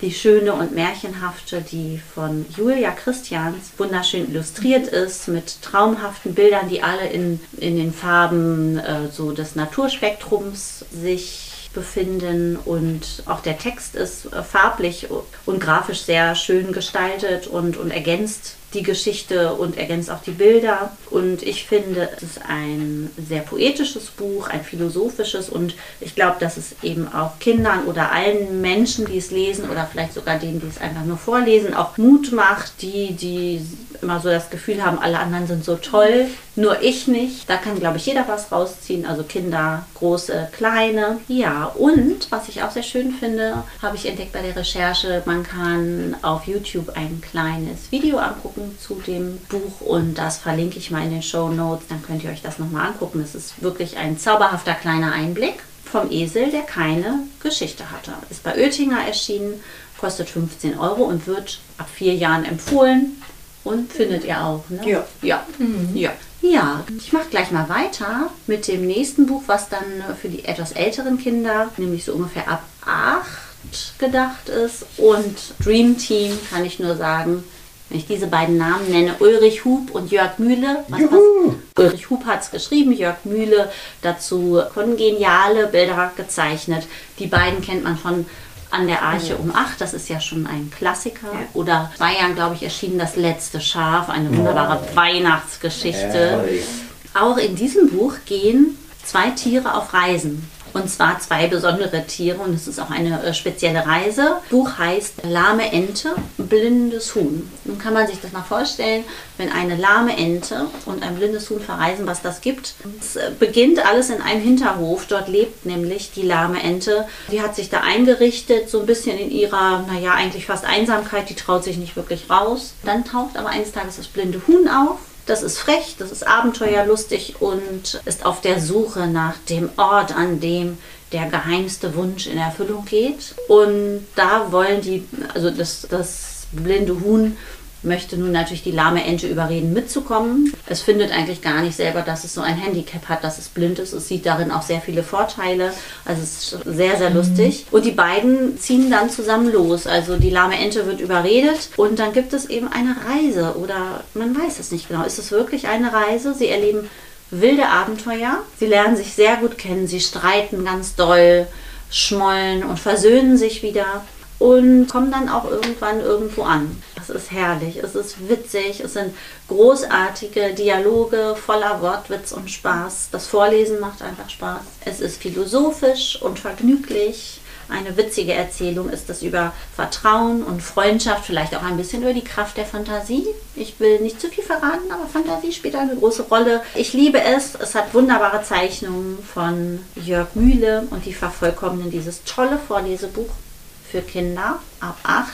die schöne und märchenhafte, die von Julia Christians wunderschön illustriert ist, mit traumhaften Bildern, die alle in, in den Farben äh, so des Naturspektrums sich befinden und auch der Text ist äh, farblich und grafisch sehr schön gestaltet und, und ergänzt die Geschichte und ergänzt auch die Bilder. Und ich finde, es ist ein sehr poetisches Buch, ein philosophisches und ich glaube, dass es eben auch Kindern oder allen Menschen, die es lesen oder vielleicht sogar denen, die es einfach nur vorlesen, auch Mut macht, die, die immer so das Gefühl haben, alle anderen sind so toll, nur ich nicht. Da kann, glaube ich, jeder was rausziehen, also Kinder, große, kleine. Ja, und was ich auch sehr schön finde, habe ich entdeckt bei der Recherche, man kann auf YouTube ein kleines Video angucken zu dem Buch und das verlinke ich mal in den Show Notes. Dann könnt ihr euch das nochmal angucken. Es ist wirklich ein zauberhafter kleiner Einblick vom Esel, der keine Geschichte hatte. Ist bei Oettinger erschienen, kostet 15 Euro und wird ab vier Jahren empfohlen. Und findet ihr auch, ne?
Ja.
Ja. ja. Ja, ich mache gleich mal weiter mit dem nächsten Buch, was dann für die etwas älteren Kinder, nämlich so ungefähr ab 8 gedacht ist. Und Dream Team kann ich nur sagen, wenn ich diese beiden Namen nenne, Ulrich Hub und Jörg Mühle. Was, was, Ulrich Hub hat es geschrieben, Jörg Mühle dazu kongeniale Bilder gezeichnet. Die beiden kennt man von An der Arche um 8, das ist ja schon ein Klassiker.
Ja.
Oder zwei Jahren, glaube ich, erschienen Das letzte Schaf, eine wunderbare Weihnachtsgeschichte. Auch in diesem Buch gehen zwei Tiere auf Reisen. Und zwar zwei besondere Tiere und es ist auch eine äh, spezielle Reise. Buch heißt Lahme Ente, blindes Huhn. Nun kann man sich das mal vorstellen, wenn eine lahme Ente und ein blindes Huhn verreisen, was das gibt. Es äh, beginnt alles in einem Hinterhof. Dort lebt nämlich die lahme Ente. Die hat sich da eingerichtet, so ein bisschen in ihrer, naja, eigentlich fast Einsamkeit. Die traut sich nicht wirklich raus. Dann taucht aber eines Tages das blinde Huhn auf. Das ist frech, das ist abenteuerlustig und ist auf der Suche nach dem Ort, an dem der geheimste Wunsch in Erfüllung geht. Und da wollen die, also das, das blinde Huhn möchte nun natürlich die lahme Ente überreden, mitzukommen. Es findet eigentlich gar nicht selber, dass es so ein Handicap hat, dass es blind ist. Es sieht darin auch sehr viele Vorteile. Also es ist sehr, sehr lustig. Und die beiden ziehen dann zusammen los. Also die lahme Ente wird überredet und dann gibt es eben eine Reise oder man weiß es nicht genau. Ist es wirklich eine Reise? Sie erleben wilde Abenteuer. Sie lernen sich sehr gut kennen. Sie streiten ganz doll, schmollen und versöhnen sich wieder und kommen dann auch irgendwann irgendwo an. Es ist herrlich, es ist witzig, es sind großartige Dialoge voller Wortwitz und Spaß. Das Vorlesen macht einfach Spaß. Es ist philosophisch und vergnüglich. Eine witzige Erzählung ist es über Vertrauen und Freundschaft, vielleicht auch ein bisschen über die Kraft der Fantasie. Ich will nicht zu viel verraten, aber Fantasie spielt eine große Rolle. Ich liebe es. Es hat wunderbare Zeichnungen von Jörg Mühle und die vervollkommnen dieses tolle Vorlesebuch für Kinder ab 8.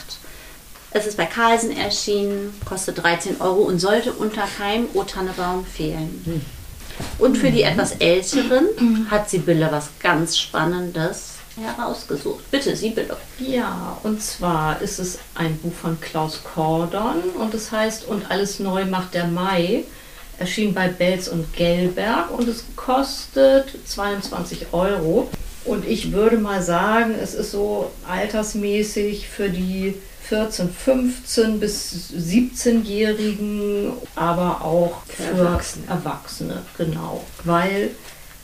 Es ist bei Carlsen erschienen, kostet 13 Euro und sollte unter keinem O Tannebaum fehlen. Und für die etwas Älteren hat Sibylle was ganz Spannendes. herausgesucht. Bitte, Sibylle.
Ja, und zwar ist es ein Buch von Klaus Kordon und es heißt Und alles neu macht der Mai. Erschien bei Belz und Gelberg und es kostet 22 Euro. Und ich würde mal sagen, es ist so altersmäßig für die 14, 15 bis 17-Jährigen, aber auch für, für Erwachsene. Erwachsene, genau. Weil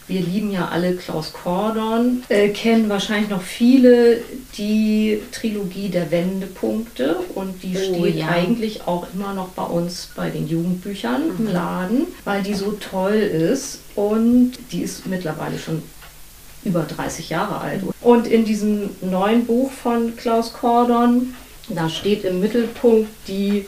wir lieben ja alle Klaus Kordon, äh, kennen wahrscheinlich noch viele die Trilogie der Wendepunkte und die oh, steht ja. eigentlich auch immer noch bei uns bei den Jugendbüchern mhm. im Laden, weil die so toll ist und die ist mittlerweile schon über 30 Jahre alt. Und in diesem neuen Buch von Klaus Kordon, da steht im Mittelpunkt die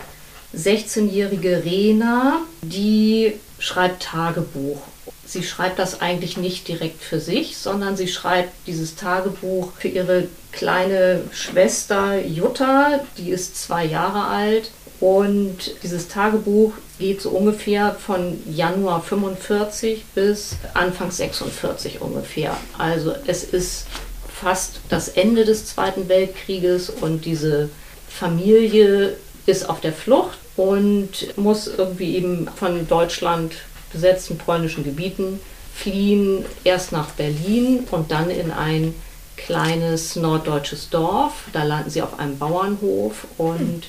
16-jährige Rena, die schreibt Tagebuch Sie schreibt das eigentlich nicht direkt für sich, sondern sie schreibt dieses Tagebuch für ihre kleine Schwester Jutta, die ist zwei Jahre alt. Und dieses Tagebuch geht so ungefähr von Januar 45 bis Anfang 46 ungefähr. Also es ist fast das Ende des Zweiten Weltkrieges und diese Familie ist auf der Flucht und muss irgendwie eben von Deutschland besetzten polnischen Gebieten, fliehen erst nach Berlin und dann in ein kleines norddeutsches Dorf. Da landen sie auf einem Bauernhof und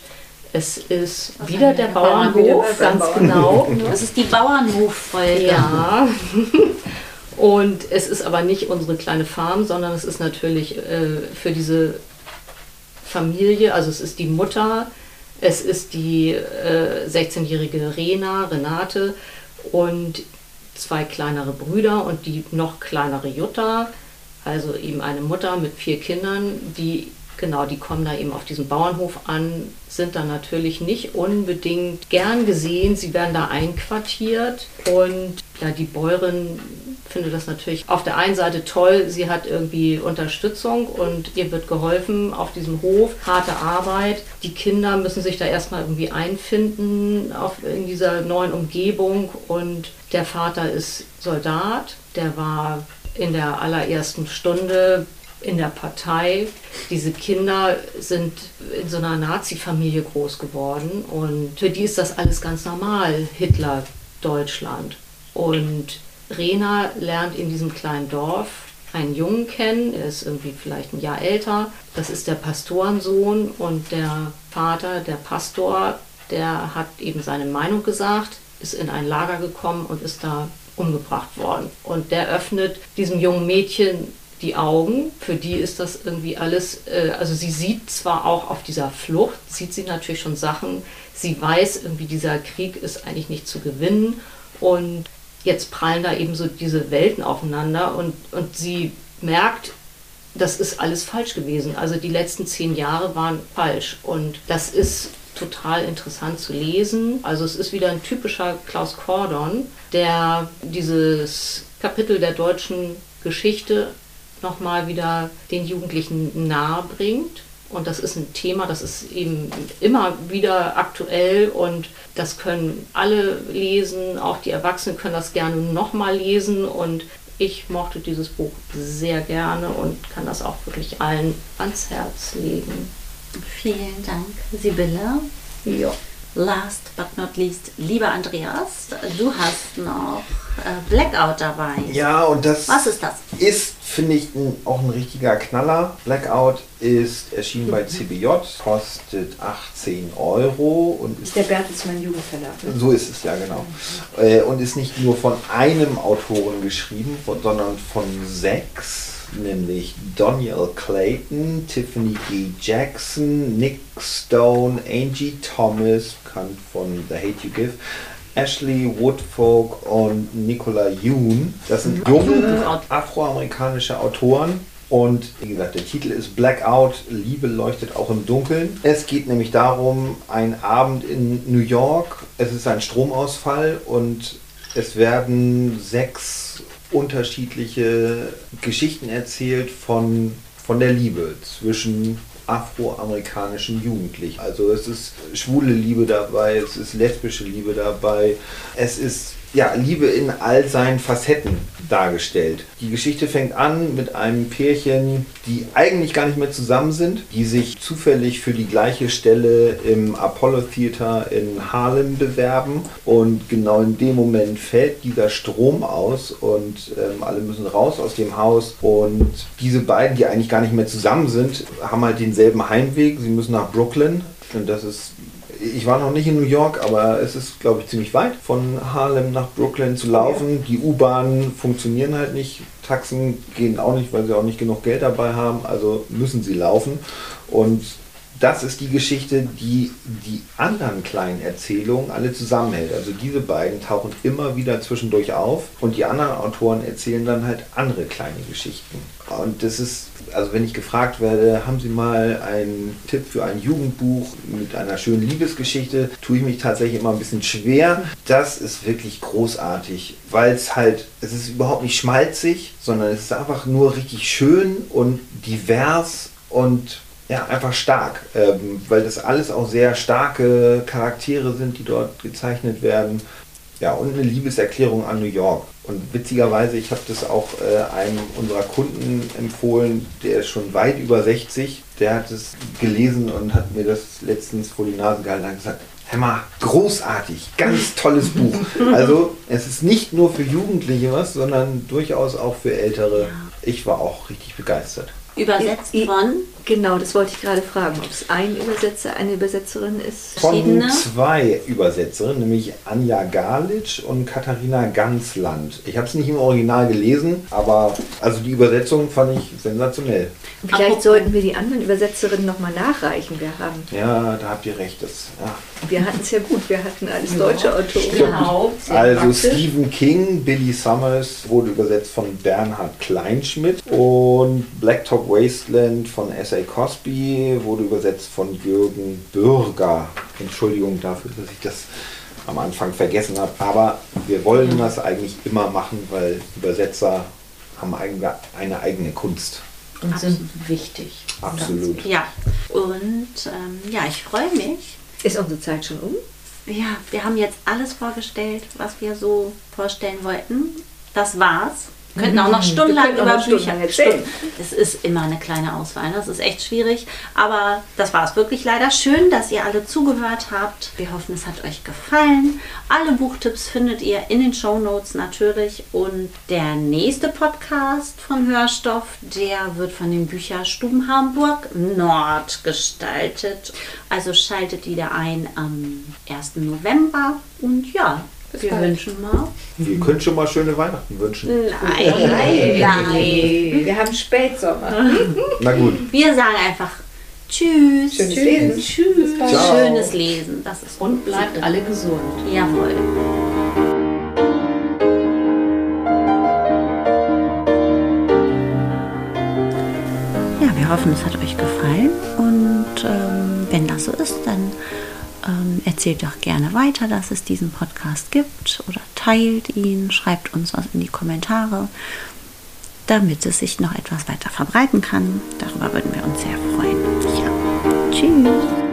es ist Was wieder der Bauernhof, Bauernhof ganz Bauernhof. genau.
Das ist die Bauernhoffolge.
Ja. Und es ist aber nicht unsere kleine Farm, sondern es ist natürlich äh, für diese Familie, also es ist die Mutter, es ist die äh, 16-jährige Rena, Renate und zwei kleinere Brüder und die noch kleinere Jutta, also eben eine Mutter mit vier Kindern, die genau, die kommen da eben auf diesem Bauernhof an, sind da natürlich nicht unbedingt gern gesehen. Sie werden da einquartiert und ja, die Bäuerin findet das natürlich auf der einen Seite toll, sie hat irgendwie Unterstützung und ihr wird geholfen auf diesem Hof, harte Arbeit. Die Kinder müssen sich da erstmal irgendwie einfinden auf, in dieser neuen Umgebung und der Vater ist Soldat, der war in der allerersten Stunde in der Partei. Diese Kinder sind in so einer Nazi-Familie groß geworden und für die ist das alles ganz normal, Hitler, Deutschland. Und Rena lernt in diesem kleinen Dorf einen Jungen kennen, er ist irgendwie vielleicht ein Jahr älter. Das ist der Pastorensohn und der Vater, der Pastor, der hat eben seine Meinung gesagt, ist in ein Lager gekommen und ist da umgebracht worden. Und der öffnet diesem jungen Mädchen die Augen. Für die ist das irgendwie alles, äh, also sie sieht zwar auch auf dieser Flucht, sieht sie natürlich schon Sachen, sie weiß irgendwie, dieser Krieg ist eigentlich nicht zu gewinnen und jetzt prallen da eben so diese Welten aufeinander und, und sie merkt, das ist alles falsch gewesen. Also die letzten zehn Jahre waren falsch und das ist total interessant zu lesen. Also es ist wieder ein typischer Klaus Kordon, der dieses Kapitel der deutschen Geschichte nochmal wieder den Jugendlichen nahe bringt. Und das ist ein Thema, das ist eben immer wieder aktuell und das können alle lesen, auch die Erwachsenen können das gerne nochmal lesen und ich mochte dieses Buch sehr gerne und kann das auch wirklich allen ans Herz legen.
Vielen Dank, Sibylle.
Ja.
Last but not least, lieber Andreas, du hast noch Blackout dabei.
Ja, und das
Was ist das?
Ist, finde ich, ein, auch ein richtiger Knaller. Blackout ist erschienen bei CBJ, kostet 18 Euro und
ist der Bertelsmann Jugendverlag.
Ne? So ist es ja genau. Äh, und ist nicht nur von einem Autoren geschrieben, sondern von sechs nämlich Daniel Clayton, Tiffany G. Jackson, Nick Stone, Angie Thomas, bekannt von The Hate You Give, Ashley Woodfolk und Nicola Yoon. Das sind junge afroamerikanische Autoren. Und wie gesagt, der Titel ist Blackout, Liebe leuchtet auch im Dunkeln. Es geht nämlich darum, ein Abend in New York, es ist ein Stromausfall und es werden sechs unterschiedliche Geschichten erzählt von, von der Liebe zwischen afroamerikanischen Jugendlichen. Also es ist schwule Liebe dabei, es ist lesbische Liebe dabei, es ist ja, Liebe in all seinen Facetten dargestellt. Die Geschichte fängt an mit einem Pärchen, die eigentlich gar nicht mehr zusammen sind, die sich zufällig für die gleiche Stelle im Apollo Theater in Harlem bewerben und genau in dem Moment fällt dieser Strom aus und ähm, alle müssen raus aus dem Haus und diese beiden, die eigentlich gar nicht mehr zusammen sind, haben halt denselben Heimweg. Sie müssen nach Brooklyn und das ist ich war noch nicht in New York, aber es ist, glaube ich, ziemlich weit von Harlem nach Brooklyn zu laufen. Die U-Bahnen funktionieren halt nicht. Taxen gehen auch nicht, weil sie auch nicht genug Geld dabei haben. Also müssen sie laufen. Und das ist die Geschichte, die die anderen kleinen Erzählungen alle zusammenhält. Also diese beiden tauchen immer wieder zwischendurch auf und die anderen Autoren erzählen dann halt andere kleine Geschichten. Und das ist, also wenn ich gefragt werde, haben Sie mal einen Tipp für ein Jugendbuch mit einer schönen Liebesgeschichte, tue ich mich tatsächlich immer ein bisschen schwer. Das ist wirklich großartig, weil es halt, es ist überhaupt nicht schmalzig, sondern es ist einfach nur richtig schön und divers und ja, einfach stark, ähm, weil das alles auch sehr starke Charaktere sind, die dort gezeichnet werden. Ja, und eine Liebeserklärung an New York. Und witzigerweise, ich habe das auch äh, einem unserer Kunden empfohlen, der ist schon weit über 60. Der hat es gelesen und hat mir das letztens vor die Nase gehalten und gesagt, Hammer, großartig, ganz tolles Buch. Also es ist nicht nur für Jugendliche was, sondern durchaus auch für Ältere. Ich war auch richtig begeistert.
Übersetzt von?
Genau, das wollte ich gerade fragen, ob es ein Übersetzer, eine Übersetzerin ist.
Von zwei Übersetzerinnen, nämlich Anja Galitsch und Katharina Gansland. Ich habe es nicht im Original gelesen, aber also die Übersetzung fand ich sensationell.
Vielleicht Apropos. sollten wir die anderen Übersetzerinnen nochmal nachreichen. Wir haben.
Ja, da habt ihr recht. Das, ja.
Wir hatten es ja gut, wir hatten alles deutsche Autoren.
Genau. Also praktisch. Stephen King, Billy Summers wurde übersetzt von Bernhard Kleinschmidt und Blacktop Wasteland von S.A. Cosby wurde übersetzt von Jürgen Bürger. Entschuldigung dafür, dass ich das am Anfang vergessen habe. Aber wir wollen das eigentlich immer machen, weil Übersetzer haben eine eigene Kunst
und sind wichtig.
Absolut.
Ja, und ähm, ja, ich freue mich.
Ist unsere Zeit schon um?
Ja, wir haben jetzt alles vorgestellt, was wir so vorstellen wollten. Das war's. Wir könnten auch noch stundenlang über Bücher erzählen. Es ist immer eine kleine Auswahl. Das ist echt schwierig. Aber das war es wirklich leider. Schön, dass ihr alle zugehört habt. Wir hoffen, es hat euch gefallen. Alle Buchtipps findet ihr in den Show Notes natürlich. Und der nächste Podcast von Hörstoff, der wird von den Bücherstuben Hamburg Nord gestaltet. Also schaltet wieder ein am 1. November. Und ja, wir bald. wünschen mal.
Wir können schon mal schöne Weihnachten wünschen.
Nein, nein, nein.
Wir haben Spätsommer.
Na gut.
Wir sagen einfach Tschüss.
Schönes Tschüss. Lesen.
Tschüss. Schönes Lesen. Das ist
Und bleibt alle gesund.
Jawohl. Ja, wir hoffen, es hat euch gefallen. Und ähm, wenn das so ist, dann ähm, erzählt doch gerne weiter, dass es diesen Podcast gibt oder teilt ihn, schreibt uns was in die Kommentare, damit es sich noch etwas weiter verbreiten kann. Darüber würden wir uns sehr freuen. Ja. Tschüss.